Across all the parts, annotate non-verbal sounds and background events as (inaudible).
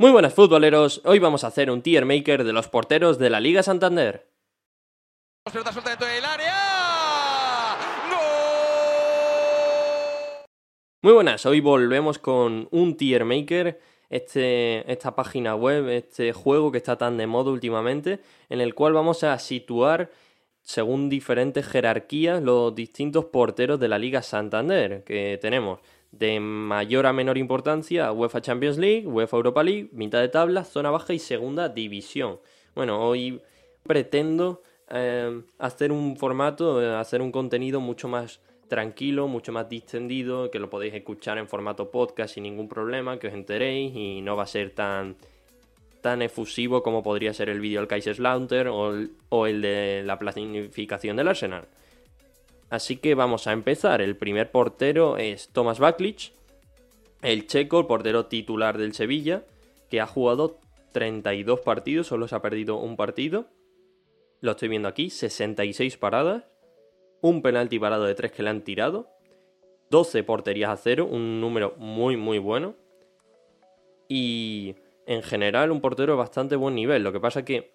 Muy buenas futboleros, hoy vamos a hacer un tier maker de los porteros de la Liga Santander. Pelota suelta dentro del área. ¡Gol! Muy buenas, hoy volvemos con un tier maker, este, esta página web, este juego que está tan de moda últimamente, en el cual vamos a situar según diferentes jerarquías los distintos porteros de la Liga Santander que tenemos de mayor a menor importancia UEFA Champions League, UEFA Europa League, mitad de tabla, zona baja y segunda división. Bueno, hoy pretendo eh, hacer un formato, hacer un contenido mucho más tranquilo, mucho más distendido, que lo podéis escuchar en formato podcast sin ningún problema, que os enteréis y no va a ser tan tan efusivo como podría ser el vídeo del Kaiserslautern o o el de la planificación del Arsenal. Así que vamos a empezar. El primer portero es Thomas Baklich, el checo, el portero titular del Sevilla, que ha jugado 32 partidos, solo se ha perdido un partido. Lo estoy viendo aquí, 66 paradas, un penalti parado de 3 que le han tirado, 12 porterías a cero, un número muy muy bueno. Y en general un portero de bastante buen nivel. Lo que pasa que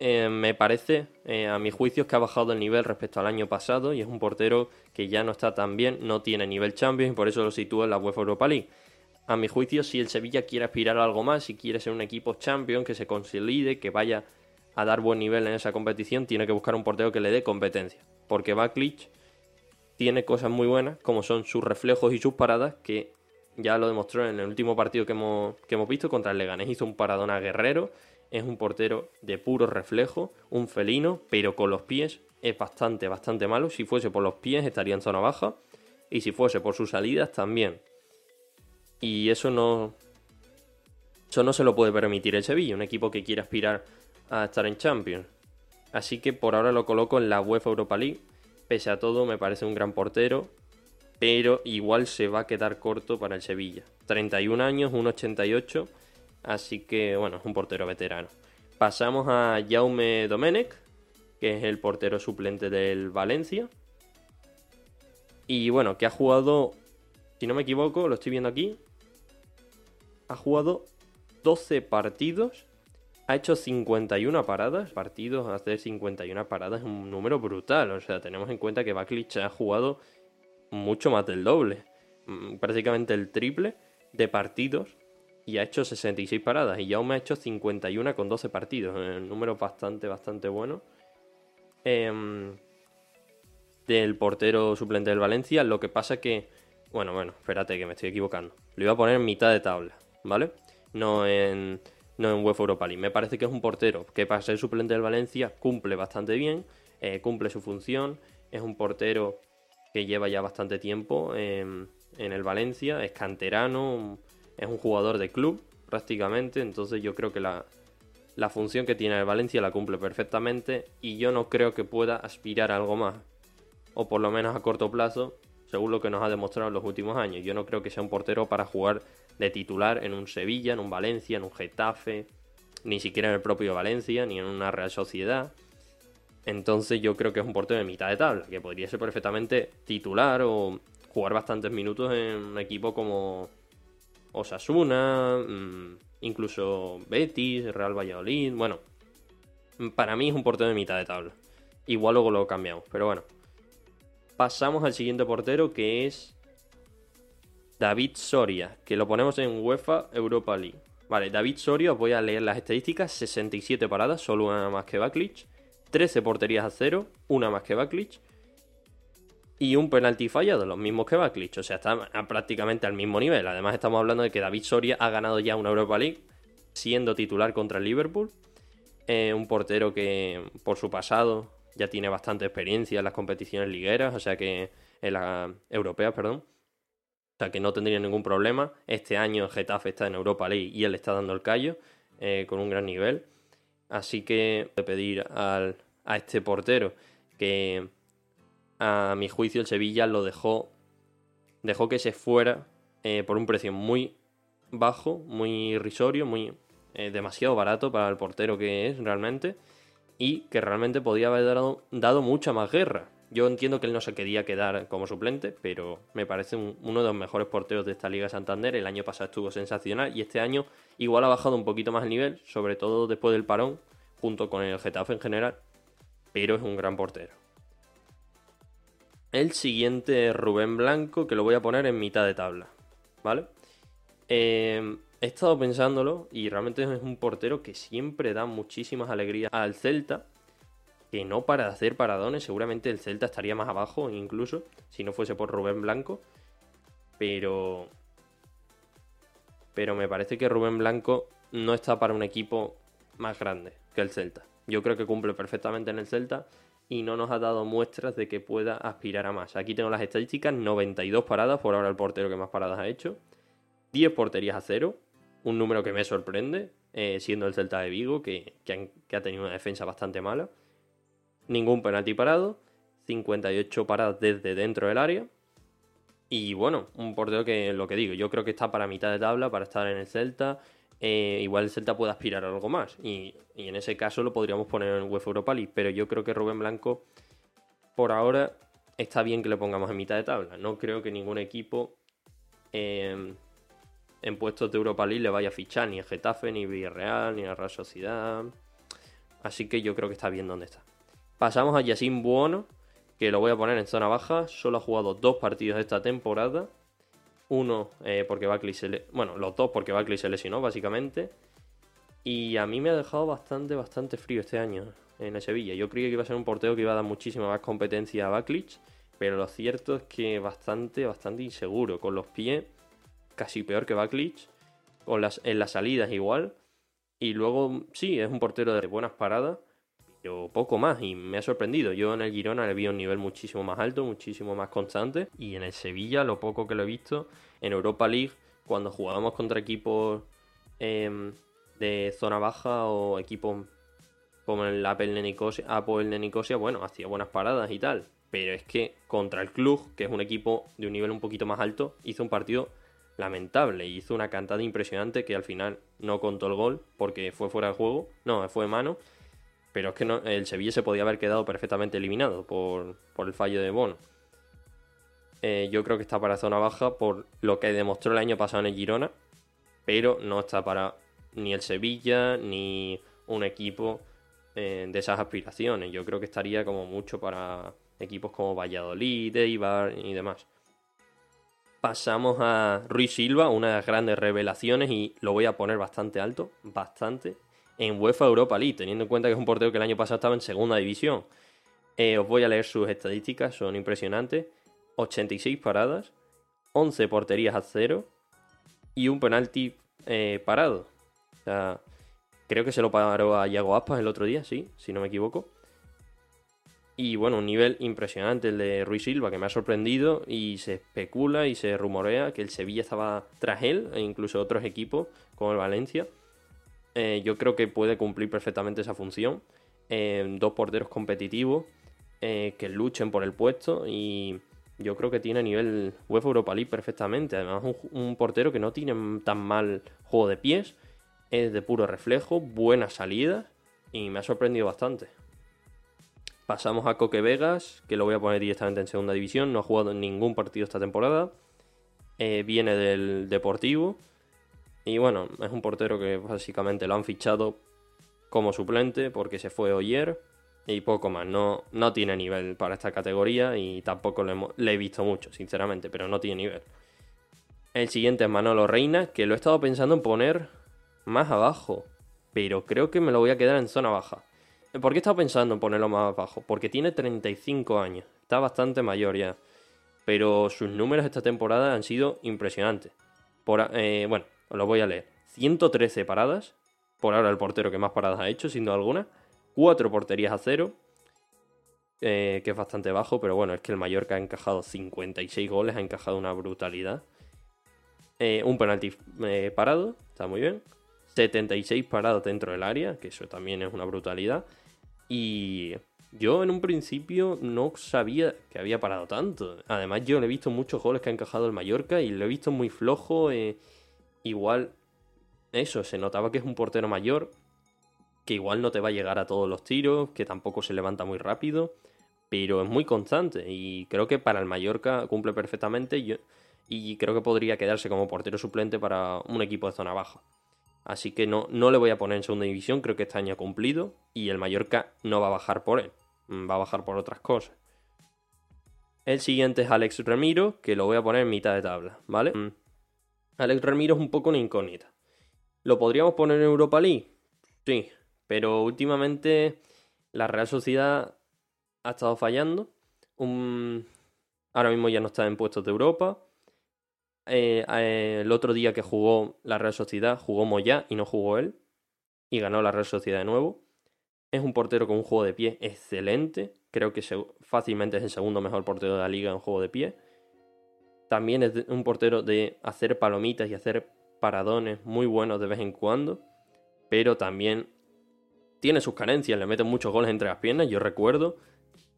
eh, me parece, eh, a mi juicio, que ha bajado el nivel respecto al año pasado y es un portero que ya no está tan bien, no tiene nivel Champions y por eso lo sitúa en la UEFA Europa League. A mi juicio, si el Sevilla quiere aspirar a algo más, si quiere ser un equipo Champions, que se consolide, que vaya a dar buen nivel en esa competición, tiene que buscar un portero que le dé competencia. Porque Baklich tiene cosas muy buenas, como son sus reflejos y sus paradas, que ya lo demostró en el último partido que hemos, que hemos visto contra el Leganés. Hizo un paradón a Guerrero es un portero de puro reflejo, un felino, pero con los pies es bastante, bastante malo. Si fuese por los pies estaría en zona baja y si fuese por sus salidas también. Y eso no, eso no se lo puede permitir el Sevilla, un equipo que quiere aspirar a estar en Champions. Así que por ahora lo coloco en la UEFA Europa League. Pese a todo, me parece un gran portero, pero igual se va a quedar corto para el Sevilla. 31 años, 1,88 Así que, bueno, es un portero veterano. Pasamos a Jaume Domenech, que es el portero suplente del Valencia. Y bueno, que ha jugado, si no me equivoco, lo estoy viendo aquí. Ha jugado 12 partidos. Ha hecho 51 paradas. Partidos, hacer 51 paradas es un número brutal. O sea, tenemos en cuenta que Baklich ha jugado mucho más del doble. Mm, prácticamente el triple de partidos y ha hecho 66 paradas. Y aún me ha hecho 51 con 12 partidos. Un número bastante, bastante bueno. Em, del portero suplente del Valencia. Lo que pasa que. Bueno, bueno, espérate que me estoy equivocando. Lo iba a poner en mitad de tabla, ¿vale? No en, no en UEFA Europa League. Me parece que es un portero que para ser suplente del Valencia cumple bastante bien, eh, cumple su función. Es un portero que lleva ya bastante tiempo en el Valencia, es canterano, es un jugador de club prácticamente, entonces yo creo que la, función que tiene el Valencia la cumple perfectamente y yo no creo que pueda aspirar a algo más, o por lo menos a corto plazo, según lo que nos ha demostrado en los últimos años. Yo no creo que sea un portero para jugar de titular en un Sevilla, en un Valencia, en un Getafe, ni siquiera en el propio Valencia, ni en una Real Sociedad. Entonces yo creo que es un portero de mitad de tabla, que podría ser perfectamente titular o jugar bastantes minutos en un equipo como Osasuna, mm, incluso Betis, Real Valladolid. Bueno, para mí es un portero de mitad de tabla. Igual luego lo cambiamos, pero bueno. Pasamos al siguiente portero que es David Soria, que lo ponemos en UEFA Europa League. Vale, David Soria, os voy a leer las estadísticas: 67 paradas, solo una más que Baklich, 13 porterías a cero, una más que Baklich, y un penalti fallado, los mismos que Baklich. O sea, está prácticamente al mismo nivel. Además, estamos hablando de que David Soria ha ganado ya una Europa League siendo titular contra el Liverpool. Eh, un portero que, por su pasado, ya tiene bastante experiencia en las competiciones ligueras, o sea que en las europeas, perdón. O sea que no tendría ningún problema. Este año Getafe está en Europa League y él está dando el callo eh, con un gran nivel. Así que de pedir al, a este portero que a mi juicio, el Sevilla lo dejó, dejó que se fuera eh, por un precio muy bajo, muy irrisorio, muy eh, demasiado barato para el portero que es realmente y que realmente podía haber dado, mucha más guerra. Yo entiendo que él no se quería quedar como suplente, pero me parece uno de los mejores porteros de esta Liga Santander. El año pasado estuvo sensacional y este año igual ha bajado un poquito más el nivel, sobre todo después del parón, junto con el Getafe en general, pero es un gran portero. El siguiente Rubén Blanco, que lo voy a poner en mitad de tabla, ¿vale? Eh, he estado pensándolo y realmente es un portero que siempre da muchísimas alegrías al Celta que no para hacer paradones, seguramente el Celta estaría más abajo incluso, si no fuese por Rubén Blanco. Pero... Pero me parece que Rubén Blanco no está para un equipo más grande que el Celta. Yo creo que cumple perfectamente en el Celta y no nos ha dado muestras de que pueda aspirar a más. Aquí tengo las estadísticas, 92 paradas, por ahora el portero que más paradas ha hecho, 10 porterías a cero, un número que me sorprende, eh, siendo el Celta de Vigo, que ha tenido una defensa bastante mala ningún penalti parado, 58 paradas desde dentro del área. Y bueno, un portero que lo que digo, yo creo que está para mitad de tabla, para estar en el Celta. Eh, igual el Celta puede aspirar a algo más. Y, en ese caso lo podríamos poner en UEFA Europa League. Pero yo creo que Rubén Blanco, por ahora, está bien que le pongamos en mitad de tabla. No creo que ningún equipo eh, en puestos de Europa League le vaya a fichar ni a Getafe, ni Villarreal, ni a Real Sociedad. Así que yo creo que está bien donde está. Pasamos a Yacine Buono, que lo voy a poner en zona baja. Solo ha jugado dos partidos esta temporada. Uno eh, porque Buckley se le... Bueno, los dos porque Buckley se lesionó, básicamente. Y a mí me ha dejado bastante, bastante frío este año en el Sevilla. Yo creía que iba a ser un portero que iba a dar muchísima más competencia a Buckley. Pero lo cierto es que bastante, bastante inseguro. Con los pies, casi peor que Buckley. Con las, en las salidas igual. Y luego, sí, es un portero de buenas paradas pero poco más y me ha sorprendido. Yo en el Girona le vi un nivel muchísimo más alto, muchísimo más constante y en el Sevilla, lo poco que lo he visto, en Europa League, cuando jugábamos contra equipos em, de zona baja o equipos como el Apple de Nicosia, bueno, hacía buenas paradas y tal. Pero es que contra el club, que es un equipo de un nivel un poquito más alto, hizo un partido lamentable. Hizo una cantada impresionante que al final no contó el gol porque fue fuera de juego. No, fue mano. Pero es que el Sevilla se podía haber quedado perfectamente eliminado por, el fallo de Bono. Eh, yo creo que está para zona baja por lo que demostró el año pasado en el Girona, pero no está para ni el Sevilla ni un equipo eh, de esas aspiraciones. Yo creo que estaría como mucho para equipos como Valladolid, Eibar y demás. Pasamos a Ruiz Silva, una de las grandes revelaciones, y lo voy a poner bastante alto, bastante, en UEFA Europa League, teniendo en cuenta que es un portero que el año pasado estaba en segunda división. Eh, os voy a leer sus estadísticas, son impresionantes. 86 paradas, 11 porterías a cero y un penalti eh, parado. O sea, creo que se lo paró a Iago Aspas el otro día, sí, si no me equivoco. Y bueno, un nivel impresionante el de Ruiz Silva, que me ha sorprendido y se especula y se rumorea que el Sevilla estaba tras él, e incluso otros equipos como el Valencia. Eh, yo creo que puede cumplir perfectamente esa función. Eh, dos porteros competitivos eh, que luchen por el puesto y yo creo que tiene a nivel UEFA Europa League perfectamente. Además, un, portero que no tiene tan mal juego de pies, es de puro reflejo, buena salida y me ha sorprendido bastante. Pasamos a Coque Vegas, que lo voy a poner directamente en segunda división, no ha jugado en ningún partido esta temporada. viene del Deportivo y bueno, es un portero que básicamente lo han fichado como suplente porque se fue Oyer y poco más. No, no tiene nivel para esta categoría y tampoco le, he visto mucho, sinceramente, pero no tiene nivel. El siguiente es Manolo Reina, que lo he estado pensando en poner más abajo, pero creo que me lo voy a quedar en zona baja. ¿Por qué he estado pensando en ponerlo más abajo? Porque tiene 35 años, está bastante mayor ya, pero sus números esta temporada han sido impresionantes. Eh, bueno, os lo voy a leer. 113 paradas. Por ahora el portero que más paradas ha hecho, sin duda alguna. 4 porterías a cero. Eh, que es bastante bajo, pero bueno, es que el Mallorca ha encajado 56 goles, ha encajado una brutalidad. Eh, un penalti eh, parado, está muy bien. 76 parados dentro del área, que eso también es una brutalidad. Y yo en un principio no sabía que había parado tanto. Además, yo le he visto muchos goles que ha encajado el Mallorca y lo he visto muy flojo igual eso, se notaba que es un portero mayor, que igual no te va a llegar a todos los tiros, que tampoco se levanta muy rápido, pero es muy constante y creo que para el Mallorca cumple perfectamente yo, y creo que podría quedarse como portero suplente para un equipo de zona baja. Así que no, no le voy a poner en segunda división, creo que este año ha cumplido y el Mallorca no va a bajar por él, va a bajar por otras cosas. El siguiente es Alex Remiro, que lo voy a poner en mitad de tabla, ¿vale? Alex Remiro es un poco una incógnita. ¿Lo podríamos poner en Europa League? Sí, pero últimamente la Real Sociedad ha estado fallando. Ahora mismo ya no está en puestos de Europa. Eh, eh, el otro día que jugó la Real Sociedad, jugó Moya y no jugó él. Y ganó la Real Sociedad de nuevo. Es un portero con un juego de pie excelente. Creo que fácilmente es el segundo mejor portero de la liga en juego de pie. También es un portero de hacer palomitas y hacer paradones muy buenos de vez en cuando. Pero también tiene sus carencias. Le mete muchos goles entre las piernas, yo recuerdo.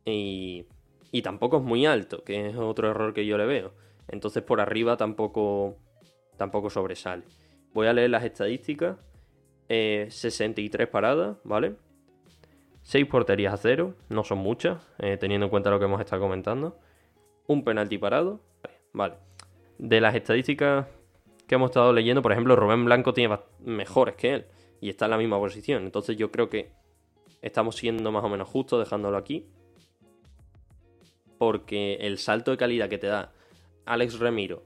Y, y tampoco es muy alto, que es otro error que yo le veo. Entonces por arriba tampoco, tampoco sobresale. Voy a leer las estadísticas. 63 eh, paradas, ¿vale? 6 porterías a cero, no son muchas, eh, teniendo en cuenta lo que hemos estado comentando. Un penalti parado, vale. De las estadísticas que hemos estado leyendo, por ejemplo, Rubén Blanco tiene mejores que él y está en la misma posición. Entonces yo creo que estamos siendo más o menos justos dejándolo aquí. Porque el salto de calidad que te da Alex Remiro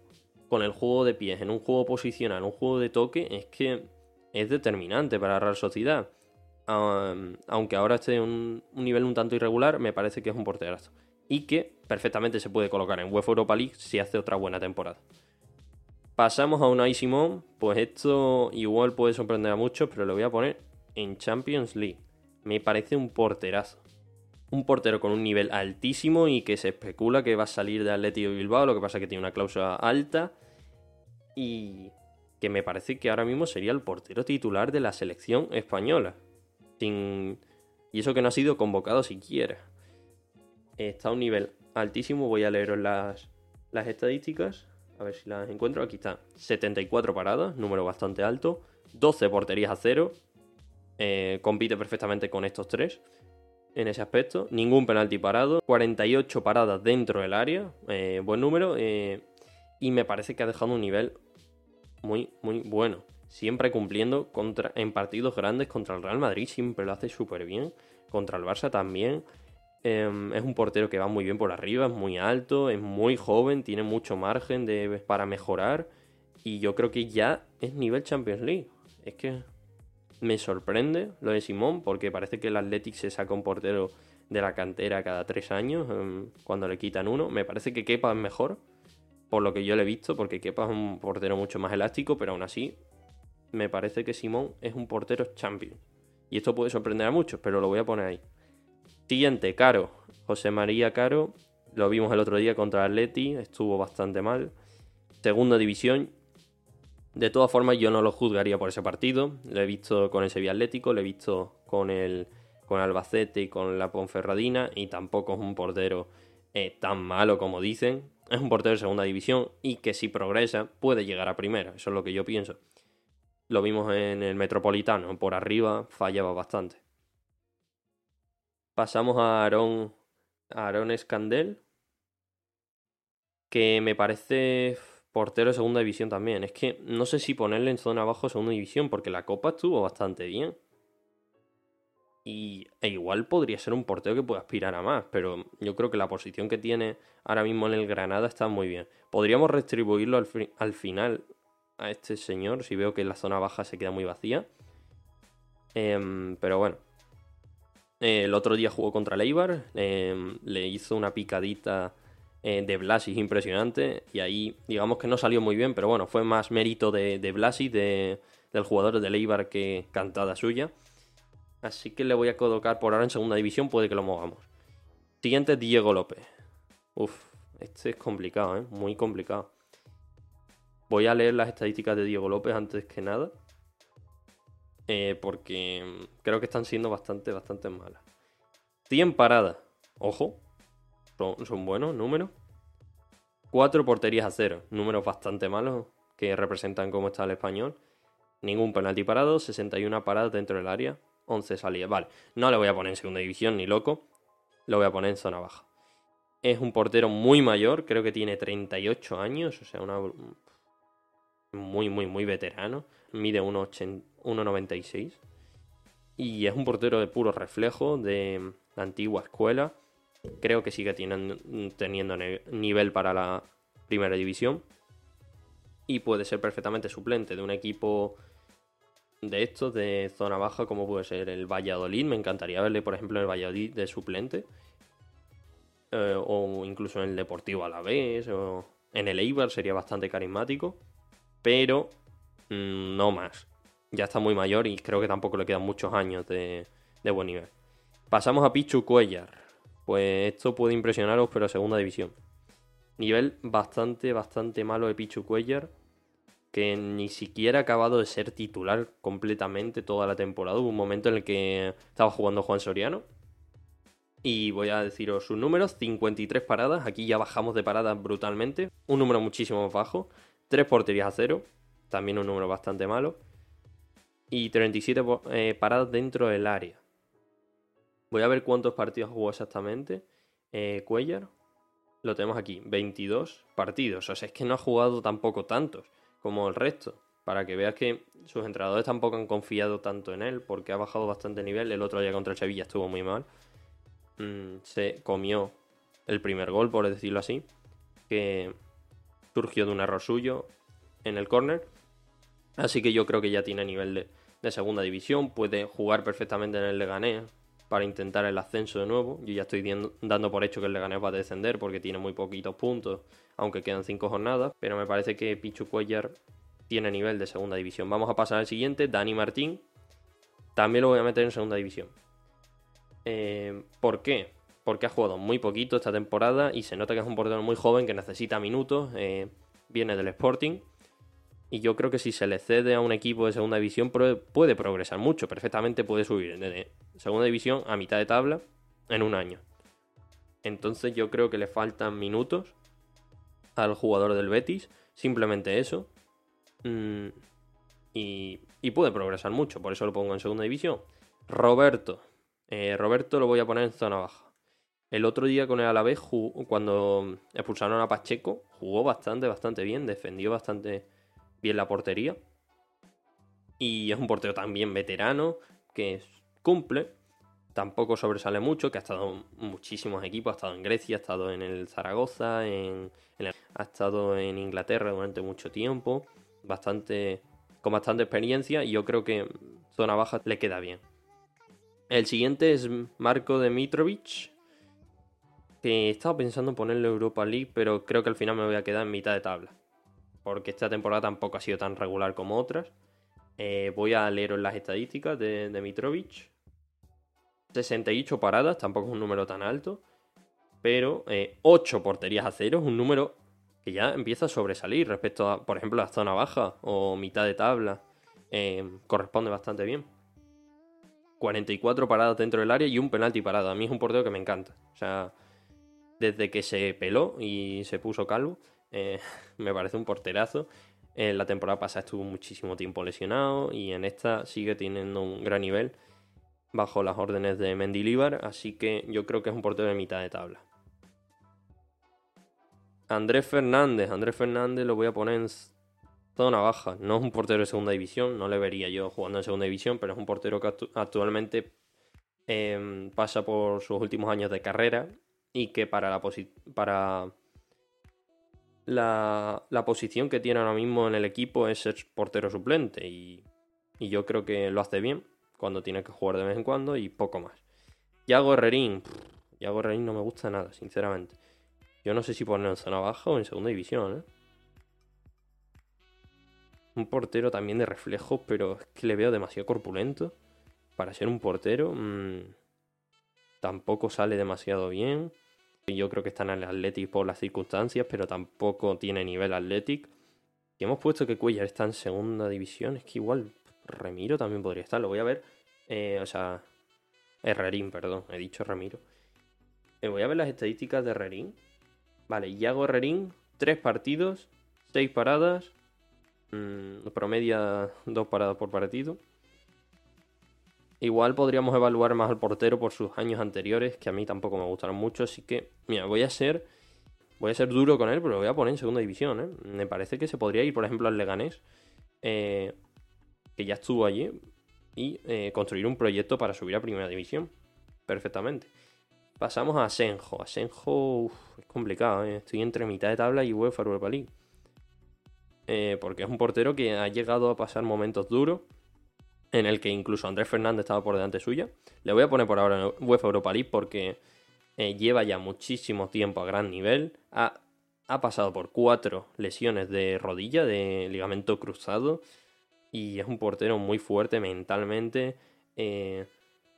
con el juego de pies en un juego posicional, un juego de toque, es que es determinante para la Real Sociedad. aunque ahora esté en un, nivel un tanto irregular, me parece que es un porterazo. Y que perfectamente se puede colocar en UEFA Europa League si hace otra buena temporada. Pasamos a Unai Simón, pues esto igual puede sorprender a muchos, pero lo voy a poner en Champions League. Me parece un porterazo. Un portero con un nivel altísimo y que se especula que va a salir de Atlético Bilbao, lo que pasa es que tiene una cláusula alta y que me parece que ahora mismo sería el portero titular de la selección española. Sin... Y eso que no ha sido convocado siquiera. Está a un nivel altísimo, voy a leeros las, las estadísticas. A ver si las encuentro. Aquí está. 74 paradas, número bastante alto. 12 porterías a cero. Eh, compite perfectamente con estos tres en ese aspecto. Ningún penalti parado. 48 paradas dentro del área. Eh, buen número. Eh, y me parece que ha dejado un nivel muy, muy bueno. Siempre cumpliendo contra, en partidos grandes contra el Real Madrid. Siempre lo hace súper bien. Contra el Barça también. Em, es un portero que va muy bien por arriba, es muy alto, es muy joven, tiene mucho margen de, para mejorar. Y yo creo que ya es nivel Champions League. Es que me sorprende lo de Simón, porque parece que el Athletic se saca un portero de la cantera cada tres años, em, cuando le quitan uno. Me parece que Kepa es mejor, por lo que yo le he visto, porque Kepa es un portero mucho más elástico, pero aún así me parece que Simón es un portero champion. Y esto puede sorprender a muchos, pero lo voy a poner ahí. Siguiente, Caro. José María Caro. Lo vimos el otro día contra Atleti. Estuvo bastante mal. Segunda división. De todas formas, yo no lo juzgaría por ese partido. Lo he visto con el Sevilla Atlético, lo he visto con el con Albacete y con la Ponferradina. Y tampoco es un portero eh, tan malo como dicen. Es un portero de segunda división y que si progresa puede llegar a primera. Eso es lo que yo pienso. Lo vimos en el Metropolitano. Por arriba fallaba bastante. Pasamos a Aaron, Aaron Escandel, que me parece portero de segunda división también. Es que no sé si ponerle en zona abajo segunda división, porque la copa estuvo bastante bien. Y e igual podría ser un portero que pueda aspirar a más, pero yo creo que la posición que tiene ahora mismo en el Granada está muy bien. Podríamos retribuirlo al, al final a este señor, si veo que la zona baja se queda muy vacía. Em, pero bueno, el otro día jugó contra Leibar, em, le hizo una picadita eh, de Blasis impresionante y ahí digamos que no salió muy bien, pero bueno, fue más mérito de, de Blasis, del jugador de Leibar que cantada suya. Así que le voy a colocar por ahora en segunda división, puede que lo movamos. Siguiente, Diego López. Uf, este es complicado, ¿eh? Muy complicado. Voy a leer las estadísticas de Diego López antes que nada. Eh, porque creo que están siendo bastante, bastante malas. 100 paradas. Ojo. Son, buenos números. 4 porterías a cero. Números bastante malos que representan cómo está el español. Ningún penalti parado. 61 paradas dentro del área. 11 salidas. Vale. No le voy a poner en segunda división ni loco. lo voy a poner en zona baja. Es un portero muy mayor, creo que tiene 38 años, o sea, una muy, muy, muy veterano. Mide 1,96. Y es un portero de puro reflejo, de la antigua escuela. Creo que sigue teniendo, teniendo nivel para la primera división. Y puede ser perfectamente suplente de un equipo de estos, de zona baja, como puede ser el Valladolid. Me encantaría verle, por ejemplo, el Valladolid de suplente. Eh, o incluso en el Deportivo Alavés. O en el Eibar sería bastante carismático. Pero mm, no más. Ya está muy mayor y creo que tampoco le quedan muchos años de, buen nivel. Pasamos a Pichu Cuellar. Pues esto puede impresionaros, pero a segunda división. Nivel bastante, bastante malo de Pichu Cuellar que ni siquiera ha acabado de ser titular completamente toda la temporada. Hubo un momento en el que estaba jugando Juan Soriano. Y voy a deciros sus números, 53 paradas, aquí ya bajamos de paradas brutalmente, un número muchísimo más bajo, 3 porterías a 0, también un número bastante malo, y 37 eh, paradas dentro del área. Voy a ver cuántos partidos jugó exactamente eh, Cuellar. Lo tenemos aquí, 22 partidos, o sea, es que no ha jugado tampoco tantos como el resto. Para que veas que sus entrenadores tampoco han confiado tanto en él, porque ha bajado bastante nivel. El otro día contra el Sevilla estuvo muy mal. Mm, se comió el primer gol, por decirlo así, que surgió de un error suyo en el córner. Así que yo creo que ya tiene nivel de, segunda división, puede jugar perfectamente en el Leganés para intentar el ascenso de nuevo. Yo ya estoy dando por hecho que el Leganés va a descender porque tiene muy poquitos puntos aunque quedan cinco jornadas, pero me parece que Pichu Cuellar tiene nivel de segunda división. Vamos a pasar al siguiente, Dani Martín. También lo voy a meter en segunda división. Eh, ¿Por qué? Porque ha jugado muy poquito esta temporada y se nota que es un portero muy joven que necesita minutos. Eh, viene del Sporting. Y yo creo que si se le cede a un equipo de segunda división puede progresar mucho. Perfectamente puede subir de segunda división a mitad de tabla en un año. Entonces yo creo que le faltan minutos al jugador del Betis, simplemente eso. Mm, y, puede progresar mucho, por eso lo pongo en segunda división. Roberto. Eh, Roberto lo voy a poner en zona baja. El otro día con el Alavés, cuando expulsaron a Pacheco, jugó bastante, bastante bien, defendió bastante bien la portería. Y es un portero también veterano, que cumple, tampoco sobresale mucho, que ha estado en muchísimos equipos, ha estado en Grecia, ha estado en el Zaragoza, ha estado en Inglaterra durante mucho tiempo, bastante con bastante experiencia y yo creo que zona baja le queda bien. El siguiente es Marco Dimitrovic, que he estado pensando en ponerle Europa League, pero creo que al final me voy a quedar en mitad de tabla, porque esta temporada tampoco ha sido tan regular como otras. Eh, voy a leeros las estadísticas de Dimitrovic 68 paradas, tampoco es un número tan alto, pero 8 eh, porterías a cero es un número que ya empieza a sobresalir respecto a, por ejemplo, la zona baja o mitad de tabla. Eh, corresponde bastante bien. 44 paradas dentro del área y un penalti parado. A mí es un portero que me encanta. O sea, desde que se peló y se puso calvo, eh, (laughs) me parece un porterazo. En la temporada pasada estuvo muchísimo tiempo lesionado y en esta sigue teniendo un gran nivel bajo las órdenes de Mendilibar, así que yo creo que es un portero de mitad de tabla. Andrés Fernández, Andrés Fernández lo voy a poner en zona baja, no es un portero de segunda división, no le vería yo jugando en segunda división, pero es un portero que actualmente em, pasa por sus últimos años de carrera y que para la, para la, posición que tiene ahora mismo en el equipo es ser portero suplente y yo creo que lo hace bien cuando tiene que jugar de vez en cuando y poco más. Yago Herrerín. Yago Herrerín no me gusta nada, sinceramente. Yo no sé si ponerlo en zona baja o en segunda división, ¿eh? Un portero también de reflejos, pero es que le veo demasiado corpulento. Para ser un portero, mm, tampoco sale demasiado bien. Yo creo que está en el Athletic por las circunstancias, pero tampoco tiene nivel Athletic. Y hemos puesto que Cuellar está en segunda división. Es que igual Remiro también podría estar, lo voy a ver. Eh, o sea, Herrerín, perdón, he dicho Ramiro. Eh, voy a ver las estadísticas de Herrerín. Vale, Yago Herrerín, tres partidos, seis paradas, mmm, promedia dos paradas por partido. Igual podríamos evaluar más al portero por sus años anteriores, que a mí tampoco me gustaron mucho, así que, mira, voy a ser voy a ser duro con él, pero lo voy a poner en segunda división, ¿eh? Me parece que se podría ir, por ejemplo, al Leganés, eh, que ya estuvo allí, y eh, construir un proyecto para subir a primera división. Perfectamente. Pasamos a Asenjo. Asenjo es complicado, estoy entre mitad de tabla y UEFA Europa League. Porque es un portero que ha llegado a pasar momentos duros en el que incluso Andrés Fernández estaba por delante suya. Le voy a poner por ahora en UEFA Europa League porque eh, lleva ya muchísimo tiempo a gran nivel. Ha, pasado por cuatro lesiones de rodilla, de ligamento cruzado. Y es un portero muy fuerte mentalmente. Eh,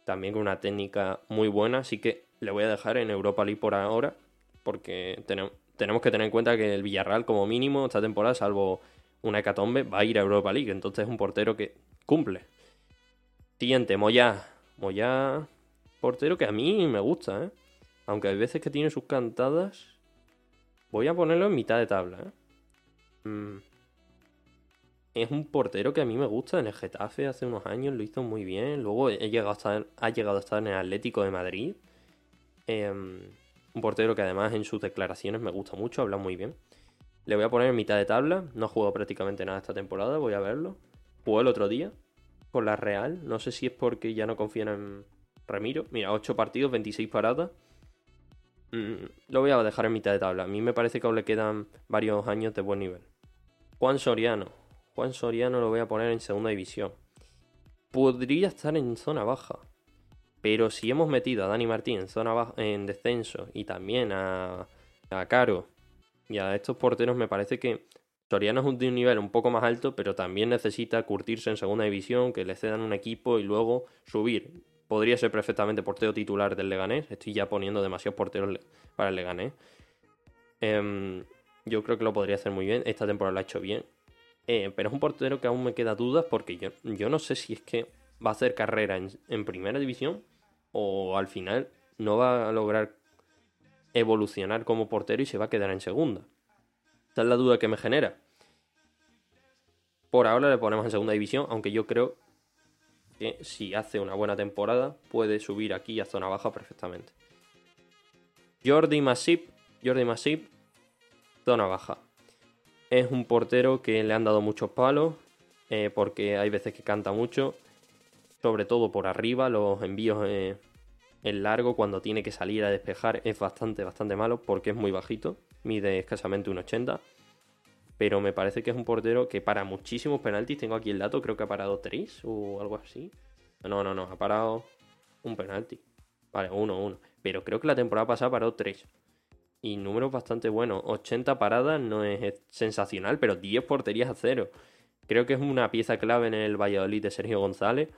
también con una técnica muy buena. Así que le voy a dejar en Europa League por ahora. Porque tenemos, tenemos que tener en cuenta que el Villarreal, como mínimo, esta temporada, salvo una hecatombe, va a ir a Europa League. Entonces es un portero que cumple. Siguiente, Moya. Moya, portero que a mí me gusta, ¿eh? Aunque hay veces que tiene sus cantadas. Voy a ponerlo en mitad de tabla, ¿eh? Mm. Es un portero que a mí me gusta. En el Getafe hace unos años lo hizo muy bien. Luego a estar, ha llegado a estar en el Atlético de Madrid. Em, un portero que además en sus declaraciones me gusta mucho, habla muy bien. Le voy a poner en mitad de tabla. No ha jugado prácticamente nada esta temporada, voy a verlo. Jugó el otro día la Real. No sé si es porque ya no confían en Ramiro. Mira, 8 partidos, 26 paradas. Mm, lo voy a dejar en mitad de tabla. A mí me parece que aún le quedan varios años de buen nivel. Juan Soriano. Juan Soriano lo voy a poner en segunda división. Podría estar en zona baja. Pero si hemos metido a Dani Martín en zona baja, en descenso y también a, a Caro y a estos porteros, me parece que Soriano es un nivel un poco más alto, pero también necesita curtirse en segunda división, que le cedan un equipo y luego subir podría ser perfectamente portero titular del Leganés. Estoy ya poniendo demasiados porteros para el Leganés. Em, yo creo que lo podría hacer muy bien. Esta temporada lo ha hecho bien. Eh, pero es un portero que aún me queda dudas porque yo, yo no sé si es que va a hacer carrera en, primera división o al final no va a lograr evolucionar como portero y se va a quedar en segunda. Esa es la duda que me genera. Por ahora le ponemos en segunda división, aunque yo creo que si hace una buena temporada puede subir aquí a zona baja perfectamente. Jordi Masip, Jordi Masip, zona baja. Es un portero que le han dado muchos palos eh, porque hay veces que canta mucho, sobre todo por arriba, los envíos eh, en largo cuando tiene que salir a despejar es bastante, bastante malo porque es muy bajito, mide escasamente un 80 pero me parece que es un portero que para muchísimos penaltis. Tengo aquí el dato, creo que ha parado 3 o algo así. No, no, no, ha parado un penalti. Vale, uno, uno. Pero creo que la temporada pasada paró 3. Y números bastante buenos. 80 paradas no es sensacional, pero 10 porterías a cero. Creo que es una pieza clave en el Valladolid de Sergio González.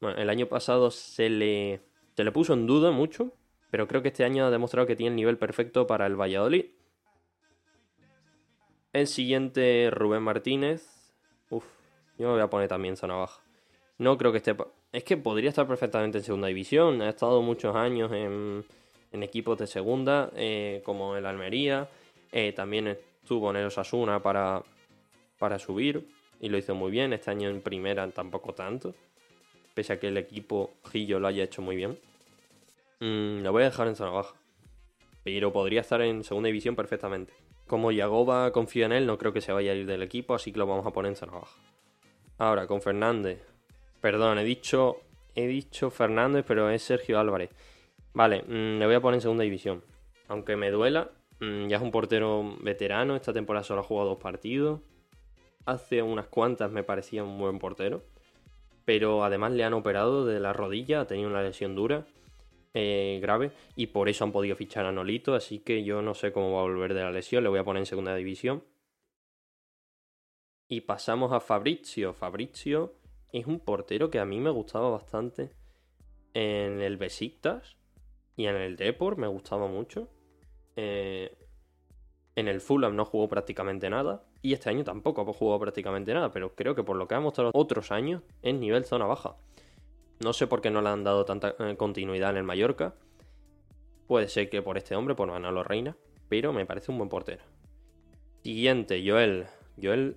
Bueno, el año pasado se le, se le puso en duda mucho, pero creo que este año ha demostrado que tiene el nivel perfecto para el Valladolid el siguiente, Rubén Martínez. Uf, yo me voy a poner también zona baja. No creo que esté. Es que podría estar perfectamente en segunda división. Ha estado muchos años en, equipos de segunda, eh, como el Almería. Eh, también estuvo en el Osasuna para, para subir y lo hizo muy bien. Este año en primera tampoco tanto. Pese a que el equipo Gillo lo haya hecho muy bien. Mm, lo voy a dejar en zona baja. Pero podría estar en segunda división perfectamente. Como Yagoba confía en él, no creo que se vaya a ir del equipo, así que lo vamos a poner en zona baja. Ahora, con Fernández. Perdón, he dicho, he dicho Fernández, pero es Sergio Álvarez. Vale, mm, le voy a poner en segunda división. Aunque me duela, mm, ya es un portero veterano. Esta temporada solo ha jugado dos partidos. Hace unas cuantas me parecía un buen portero. Pero además le han operado de la rodilla, ha tenido una lesión dura. Eh, grave y por eso han podido fichar a Nolito, así que yo no sé cómo va a volver de la lesión, le voy a poner en segunda división. Y pasamos a Fabrizio. Fabrizio es un portero que a mí me gustaba bastante en el Besiktas y en el Depor, me gustaba mucho. Eh, en el Fulham no jugó prácticamente nada. Y este año tampoco ha jugado prácticamente nada. Pero creo que por lo que ha mostrado otros años, es nivel zona baja. No sé por qué no le han dado tanta eh, continuidad en el Mallorca. Puede ser que por este hombre, por Manolo Reina, pero me parece un buen portero. Siguiente, Joel. Joel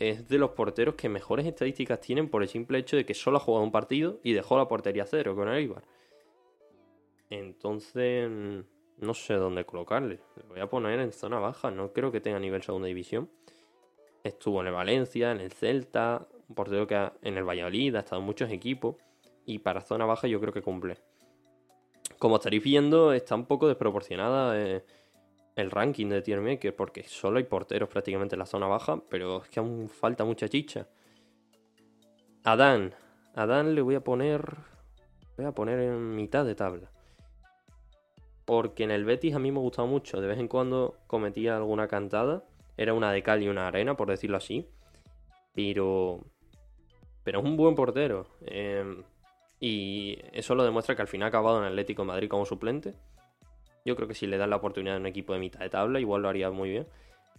es de los porteros que mejores estadísticas tienen por el simple hecho de que solo ha jugado un partido y dejó la portería cero con Eibar. Entonces, no sé dónde colocarle. Le voy a poner en zona baja. No creo que tenga nivel segunda división. Estuvo en el Valencia, en el Celta, un portero que en el Valladolid, ha estado en muchos equipos. Y para zona baja yo creo que cumple. Como estaréis viendo, está un poco desproporcionada eh, el ranking de Tier Maker, porque solo hay porteros prácticamente en la zona baja, pero es que aún falta mucha chicha. Adán. Adán le voy a poner. Voy a poner en mitad de tabla. Porque en el Betis a mí me gustaba mucho. De vez en cuando cometía alguna cantada. Era una de cal y una arena, por decirlo así. Pero. Pero es un buen portero. Eh, y eso lo demuestra que al final ha acabado en Atlético Madrid como suplente. Yo creo que si le dan la oportunidad en un equipo de mitad de tabla, igual lo haría muy bien.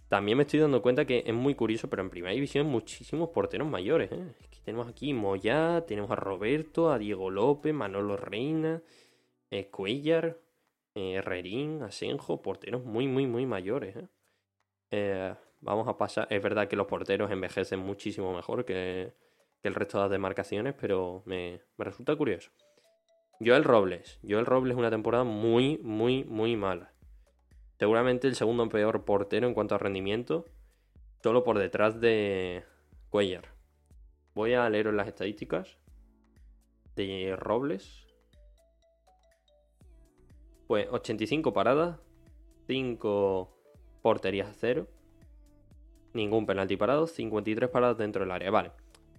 También me estoy dando cuenta que es muy curioso, pero en primera división muchísimos porteros mayores. ¿eh? Que tenemos aquí Moyá, tenemos a Roberto, a Diego López, Manolo Reina, eh, Cuellar, eh, Herrerín, Asenjo, porteros muy, muy, muy mayores. ¿eh? Eh, vamos a pasar. Es verdad que los porteros envejecen muchísimo mejor que, el resto de las demarcaciones, pero me, me resulta curioso. Joel Robles. Joel Robles es una temporada muy, muy, muy mala. Seguramente el segundo peor portero en cuanto a rendimiento, solo por detrás de Cuellar. Voy a leeros las estadísticas de Robles. Pues 85 paradas, 5 porterías a 0, ningún penalti parado, 53 paradas dentro del área. Vale,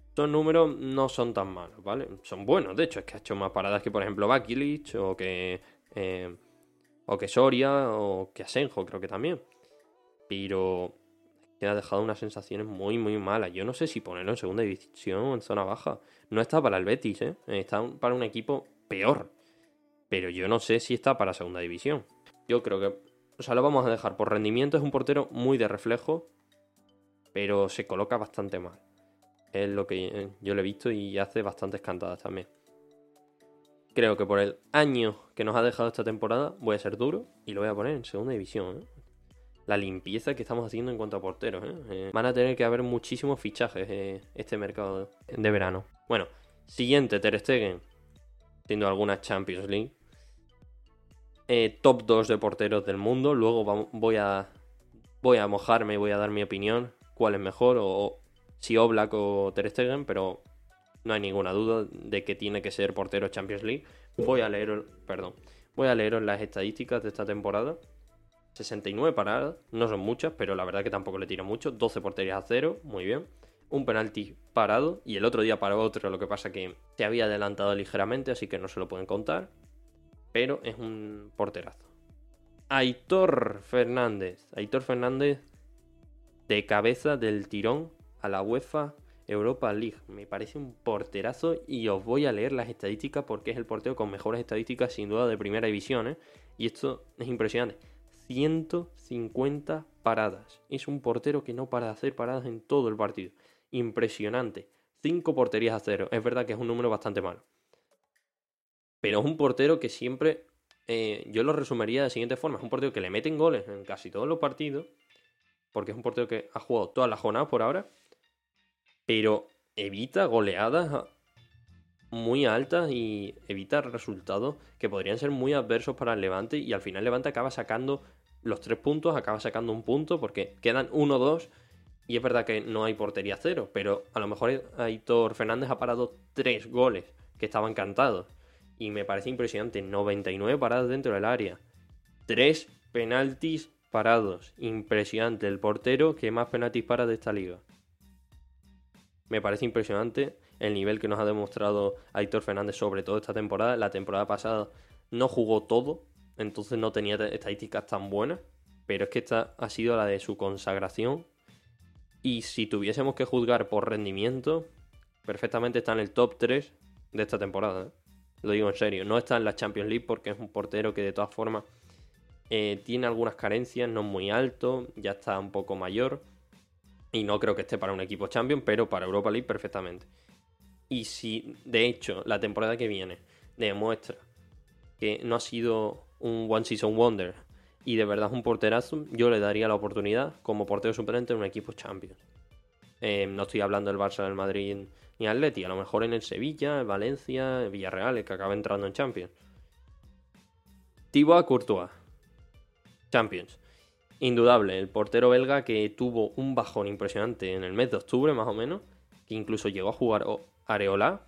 estos números no son tan malos, ¿vale? Son buenos, de hecho, es que ha hecho más paradas que, por ejemplo, Bakilic o que. Eh, o que Soria o que Asenjo, creo que también. Pero que ha dejado unas sensaciones muy, muy malas. Yo no sé si ponerlo en segunda división o en zona baja. No está para el Betis, ¿eh? Está para un equipo peor. Pero yo no sé si está para segunda división. Yo creo que. O sea, lo vamos a dejar por rendimiento. Es un portero muy de reflejo. Pero se coloca bastante mal. Es lo que yo le he visto y hace bastantes cantadas también. Creo que por el año que nos ha dejado esta temporada voy a ser duro y lo voy a poner en segunda división. ¿eh? La limpieza que estamos haciendo en cuanto a porteros. ¿eh? Eh, van a tener que haber muchísimos fichajes este mercado de verano. Bueno, siguiente, Ter Stegen. Siendo alguna Champions League. Top 2 de porteros del mundo. Luego voy a, voy a mojarme y voy a dar mi opinión. Cuál es mejor o, si Oblak o Ter Stegen, pero no hay ninguna duda de que tiene que ser portero Champions League. Voy a leer, perdón, voy a leeros las estadísticas de esta temporada. 69 paradas, no son muchas, pero la verdad que tampoco le tira mucho. 12 porterías a cero, muy bien. Un penalti parado y el otro día paró otro, lo que pasa que se había adelantado ligeramente, así que no se lo pueden contar. Pero es un porterazo. Aitor Fernández. Aitor Fernández de cabeza del tirón a la UEFA Europa League. Me parece un porterazo y os voy a leer las estadísticas porque es el portero con mejores estadísticas sin duda de primera división. ¿eh? Y esto es impresionante. 150 paradas. Es un portero que no para de hacer paradas en todo el partido. Impresionante. 5 porterías a cero. Es verdad que es un número bastante malo. Pero es un portero que siempre... Eh, yo lo resumiría de la siguiente forma. Es un portero que le meten goles en casi todos los partidos. Porque es un portero que ha jugado todas las jornadas por ahora pero evita goleadas muy altas y evita resultados que podrían ser muy adversos para el Levante y al final Levante acaba sacando los tres puntos, acaba sacando un punto porque quedan uno, dos y es verdad que no hay portería cero, pero a lo mejor Aitor Fernández ha parado tres goles que estaban cantados y me parece impresionante, 99 paradas dentro del área, tres penaltis parados, impresionante, el portero que más penaltis para de esta liga me parece impresionante el nivel que nos ha demostrado Aitor Fernández sobre todo esta temporada. La temporada pasada no jugó todo, entonces no tenía estadísticas tan buenas, pero es que esta ha sido la de su consagración. Y si tuviésemos que juzgar por rendimiento, perfectamente está en el top 3 de esta temporada. Lo digo en serio, no está en la Champions League porque es un portero que de todas formas eh, tiene algunas carencias, no es muy alto, ya está un poco mayor y no creo que esté para un equipo champion, pero para Europa League perfectamente. Y si de hecho la temporada que viene demuestra que no ha sido un One Season Wonder y de verdad es un porterazo, yo le daría la oportunidad como portero suplente en un equipo champion. Eh, no estoy hablando del Barça, del Madrid ni Atleti. A lo mejor en el Sevilla, Valencia, Villarreal, que acaba entrando en Champions. Thibaut Courtois. Champions. Indudable, el portero belga que tuvo un bajón impresionante en el mes de octubre, más o menos, que incluso llegó a jugar Areola,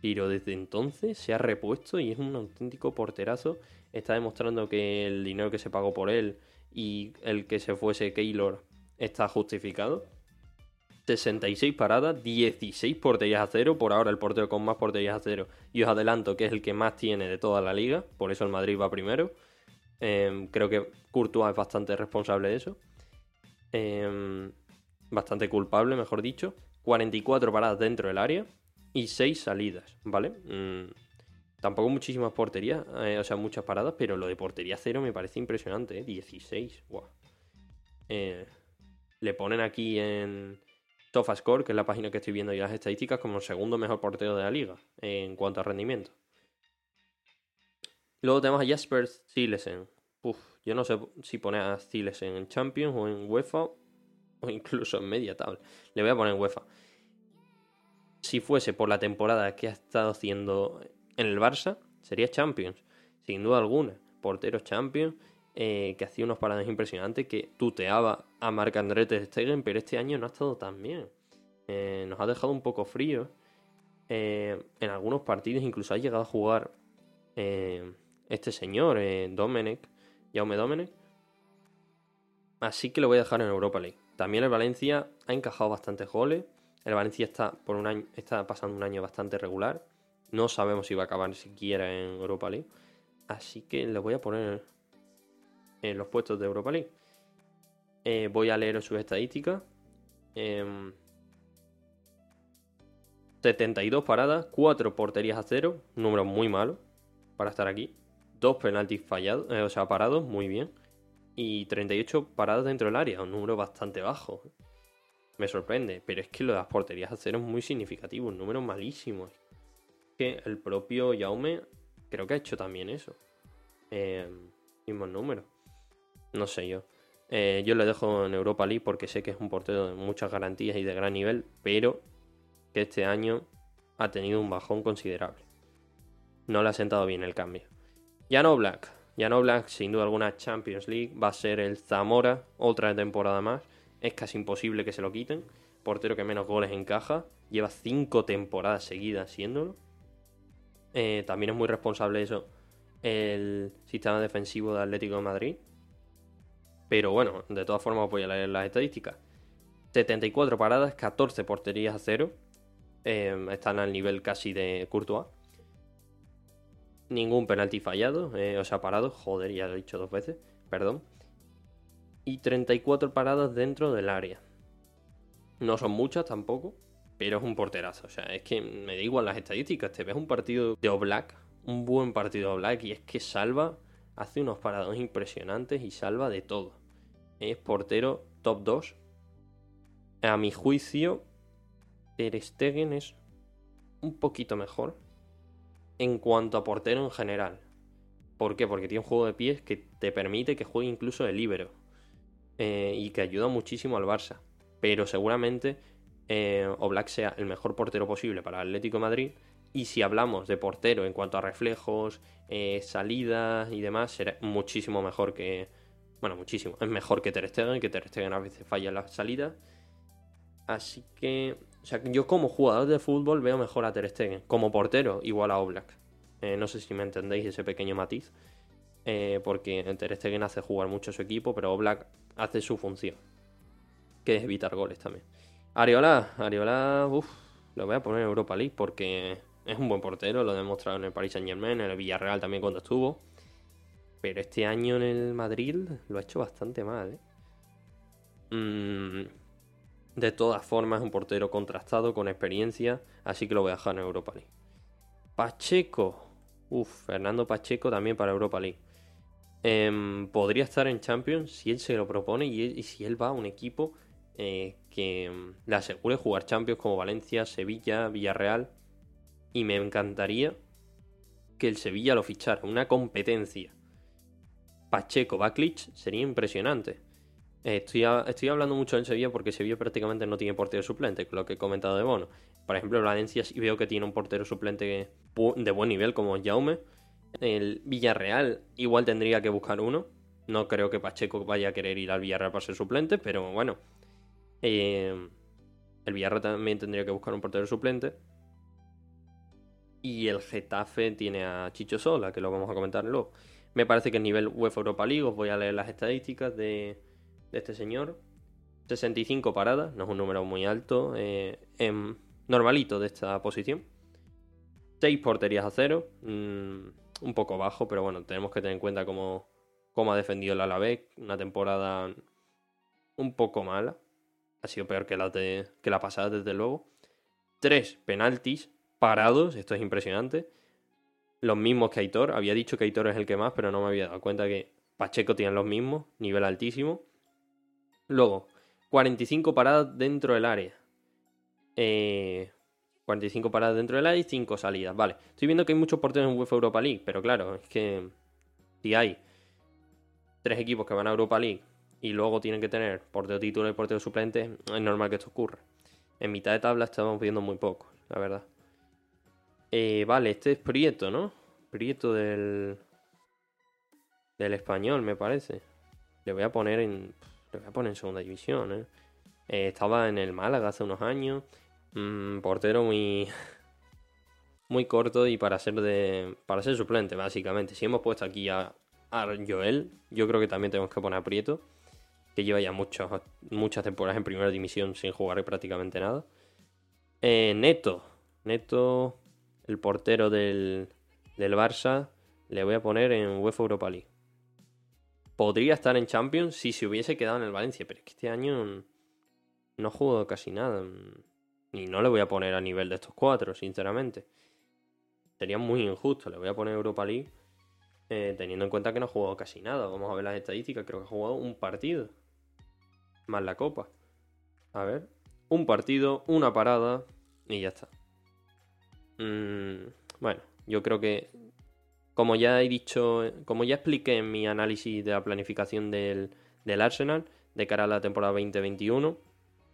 pero desde entonces se ha repuesto y es un auténtico porterazo. Está demostrando que el dinero que se pagó por él y el que se fuese Keylor está justificado. 66 paradas, 16 porterías a cero. Por ahora el portero con más porterías a cero. Y os adelanto que es el que más tiene de toda la liga. Por eso el Madrid va primero. Em, creo que Courtois es bastante responsable de eso. Em, bastante culpable, mejor dicho. 44 paradas dentro del área y 6 salidas, ¿vale? Mm, tampoco muchísimas porterías, eh, o sea, muchas paradas, pero lo de portería cero me parece impresionante, ¿eh? 16, wow. Eh, le ponen aquí en SofaScore, que es la página que estoy viendo y las estadísticas, como el segundo mejor portero de la liga en cuanto a rendimiento. Luego tenemos a Jasper Silesen. Uf, yo no sé si poner a Silesen en Champions o en UEFA o incluso en media tabla. Le voy a poner en UEFA. Si fuese por la temporada que ha estado haciendo en el Barça, sería Champions, sin duda alguna. Portero Champions, eh, que hacía unos paradas impresionantes, que tuteaba a Marc André Ter Stegen, pero este año no ha estado tan bien. Eh, nos ha dejado un poco frío. Eh, en algunos partidos incluso ha llegado a jugar este señor, Domenech, Jaume Domenech. Así que lo voy a dejar en Europa League. También el Valencia ha encajado bastantes goles. El Valencia está, por un año, está pasando un año bastante regular. No sabemos si va a acabar siquiera en Europa League. Así que le voy a poner en los puestos de Europa League. Eh, voy a leer sus estadísticas. 72 em, paradas, 4 porterías a 0, número muy malo para estar aquí. 2 penaltis fallados, eh, o sea, parados, muy bien y 38 paradas dentro del área, un número bastante bajo. Me sorprende, pero es que lo de las porterías a cero es muy significativo, un número malísimo. Que el propio Jaume creo que ha hecho también eso. Eh, mismo número. No sé yo. Eh, yo le dejo en Europa League porque sé que es un portero de muchas garantías y de gran nivel, pero que este año ha tenido un bajón considerable. No le ha sentado bien el cambio. Ya no Black. Black, sin duda alguna, Champions League. Va a ser el Zamora, otra temporada más. Es casi imposible que se lo quiten. Portero que menos goles encaja. Lleva cinco temporadas seguidas siéndolo. Eh, también es muy responsable eso el sistema defensivo de Atlético de Madrid. Pero bueno, de todas formas voy a leer las estadísticas. 74 paradas, 14 porterías a cero. Eh, están al nivel casi de Courtois ningún penalti fallado, eh, o sea, parado, joder, ya lo he dicho dos veces, perdón. Y 34 paradas dentro del área. No son muchas tampoco, pero es un porterazo. O sea, es que me da igual las estadísticas. Te ves un partido de Oblak, un buen partido de Oblak, y es que salva, hace unos parados impresionantes y salva de todo. Es portero top 2. A mi juicio, Ter es un poquito mejor en cuanto a portero en general. ¿Por qué? Porque tiene un juego de pies que te permite que juegue incluso de libero. Eh, y que ayuda muchísimo al Barça. Pero seguramente eh, sea el mejor portero posible para el Atlético Madrid. Y si hablamos de portero en cuanto a reflejos, eh, salidas y demás, será muchísimo mejor que. Bueno, muchísimo. Es mejor que Ter Stegen, que Ter Stegen a veces falla en las salidas. Así que o sea, yo como jugador de fútbol veo mejor a Ter Stegen. Como portero, igual a Oblak. Eh, no sé si me entendéis ese pequeño matiz. Eh, porque Ter Stegen hace jugar mucho a su equipo, pero Oblak hace su función. Que es evitar goles también. Ariola, Ariola, uff, lo voy a poner en Europa League porque es un buen portero, lo he demostrado en el Paris Saint Germain, en el Villarreal también cuando estuvo. Pero este año en el Madrid lo ha hecho bastante mal, ¿eh? Mmm de todas formas, un portero contrastado, con experiencia, así que lo voy a dejar en Europa League. Pacheco. Uf, Fernando Pacheco también para Europa League. Em, podría estar en Champions si él se lo propone y, si él va a un equipo eh, que em, le asegure jugar Champions como Valencia, Sevilla, Villarreal. Y me encantaría que el Sevilla lo fichara, una competencia. Pacheco, Baklich sería impresionante. Eh, estoy, estoy hablando mucho del Sevilla porque Sevilla prácticamente no tiene portero suplente, lo que he comentado de Bono. Por ejemplo, Valencia sí veo que tiene un portero suplente de buen nivel como Jaume. El Villarreal igual tendría que buscar uno. No creo que Pacheco vaya a querer ir al Villarreal para ser suplente, pero bueno. Eh, el Villarreal también tendría que buscar un portero suplente. Y el Getafe tiene a Chicho Sola, que lo vamos a comentar luego. Me parece que el nivel UEFA Europa League, os voy a leer las estadísticas de, este señor. 65 paradas, no es un número muy alto, eh, normalito de esta posición. 6 porterías a cero, mm, un poco bajo, pero bueno, tenemos que tener en cuenta cómo, cómo ha defendido el Alavés, una temporada un poco mala, ha sido peor que la, de, que la pasada desde luego. 3 penaltis parados, esto es impresionante. Los mismos que Aitor, había dicho que Aitor es el que más, pero no me había dado cuenta que Pacheco tiene los mismos, nivel altísimo. Luego, 45 paradas dentro del área. 45 eh, paradas dentro del área y 5 salidas. Vale, estoy viendo que hay muchos porteros en UEFA Europa League, pero claro, es que si hay tres equipos que van a Europa League y luego tienen que tener portero titular y portero suplente, es normal que esto ocurra. En mitad de tabla estamos viendo muy poco, la verdad. Eh, vale, este es Prieto, ¿no? Prieto del. del español, me parece. Le voy a poner en. Le voy a poner en segunda división, ¿eh? eh estaba en el Málaga hace unos años. Mm, portero muy. (laughs) muy corto y para ser de. para ser suplente, básicamente. Si hemos puesto aquí a, Joel, yo creo que también tenemos que poner a Prieto. Que lleva ya muchas muchas temporadas en primera división sin jugar prácticamente nada. Eh, Neto. Neto. El portero del, del Barça. Le voy a poner en UEFA Europa League podría estar en Champions si se hubiese quedado en el Valencia, pero es que este año no jugado casi nada. Y no le voy a poner a nivel de estos cuatro, sinceramente. Sería muy injusto. Le voy a poner Europa League eh, teniendo en cuenta que no ha jugado casi nada. Vamos a ver las estadísticas. Creo que ha jugado un partido. Más la copa. A ver. Un partido, una parada y ya está. Mm, bueno, yo creo que como ya he dicho, como ya expliqué en mi análisis de la planificación del, Arsenal de cara a la temporada 2021,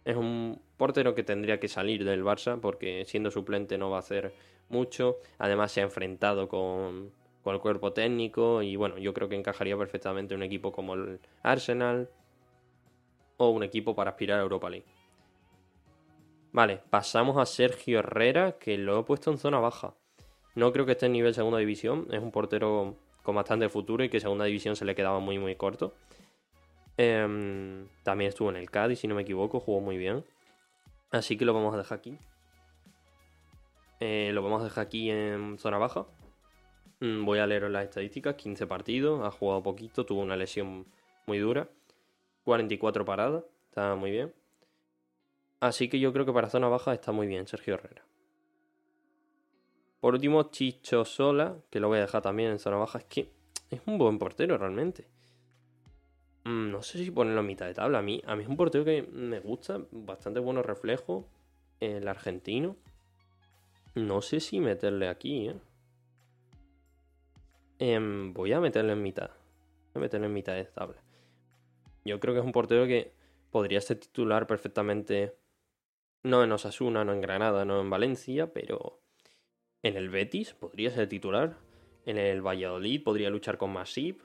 es un portero que tendría que salir del Barça porque siendo suplente no va a hacer mucho. Además se ha enfrentado con, con el cuerpo técnico y bueno, yo creo que encajaría perfectamente un equipo como el Arsenal o un equipo para aspirar a Europa League. Vale, pasamos a Sergio Herrera, que lo he puesto en zona baja. No creo que esté en nivel segunda división. Es un portero con bastante futuro y que segunda división se le quedaba muy, muy corto. Em, también estuvo en el Cádiz, si no me equivoco, jugó muy bien. Así que lo vamos a dejar aquí. Eh, lo vamos a dejar aquí en zona baja. Mm, voy a leer las estadísticas. 15 partidos, ha jugado poquito, tuvo una lesión muy dura. 44 paradas, está muy bien. Así que yo creo que para zona baja está muy bien Sergio Herrera. Por último, Chicho Sola, que lo voy a dejar también en zona baja. Es que es un buen portero realmente. Mm, no sé si ponerlo en mitad de tabla. A mí, a mí es un portero que me gusta, bastante buenos reflejos. El argentino. No sé si meterle aquí, ¿eh? Em, voy a meterle en mitad. Voy a meterle en mitad de tabla. Yo creo que es un portero que podría ser titular perfectamente. No en Osasuna, no en Granada, no en Valencia, pero en el Betis podría ser titular. En el Valladolid podría luchar con Masip.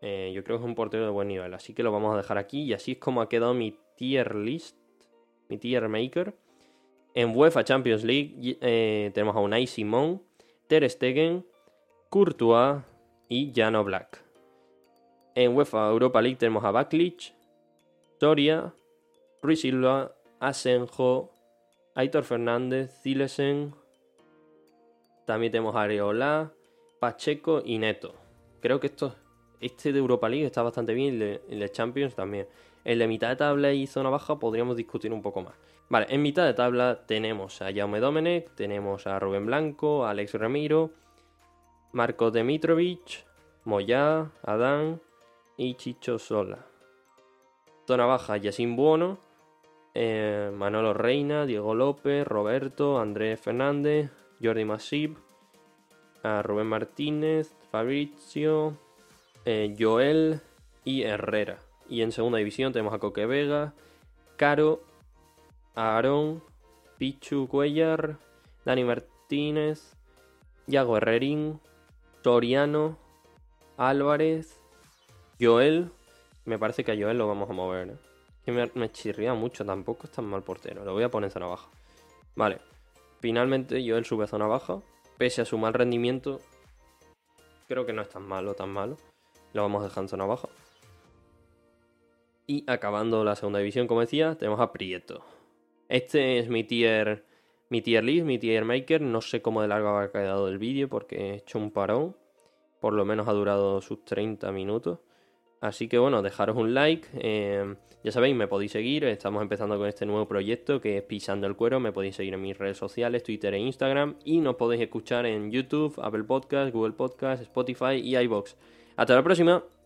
Eh, yo creo que es un portero de buen nivel. Así que lo vamos a dejar aquí. Y así es como ha quedado mi tier list. Mi tier maker. En UEFA Champions League eh, tenemos a Unai Simón, Ter Stegen, Courtois y Jano Black. En UEFA Europa League tenemos a Baklich, Soria, Ruiz Silva, Asenjo, Aitor Fernández, Zilesen, también tenemos Areola, Pacheco y Neto. Creo que esto, este de Europa League está bastante bien y el de Champions también. El de mitad de tabla y zona baja podríamos discutir un poco más. Vale, en mitad de tabla tenemos a Jaume Domenech, tenemos a Rubén Blanco, a Alex Ramiro, Marco Demitrovic, Moyá, Adán y Chicho Sola. Zona baja, Yacine Buono, eh, Manolo Reina, Diego López, Roberto, Andrés Fernández, Jordi Masip, Rubén Martínez, Fabrizio, eh, Joel y Herrera. Y en segunda división tenemos a Coque Vega, Caro, Aarón, Pichu Cuellar, Dani Martínez, Yago Herrerín, Soriano, Álvarez, Joel. Me parece que a Joel lo vamos a mover. ¿eh? Me, me chirría mucho, tampoco es tan mal portero. Lo voy a poner en zona baja. Vale. Finalmente Joel sube a zona baja. Pese a su mal rendimiento, creo que no es tan malo, tan malo. Lo vamos a dejar en zona baja. Y acabando la segunda división, como decía, tenemos a Prieto. Este es mi tier, mi tier list, mi tier maker. No sé cómo de largo ha quedado el vídeo porque he hecho un parón. Por lo menos ha durado sus 30 minutos. Así que bueno, dejaros un like. eh, ya sabéis, me podéis seguir. Estamos empezando con este nuevo proyecto que es Pisando el Cuero. Me podéis seguir en mis redes sociales, Twitter e Instagram. Y nos podéis escuchar en YouTube, Apple Podcast, Google Podcast, Spotify y iBox. Hasta la próxima.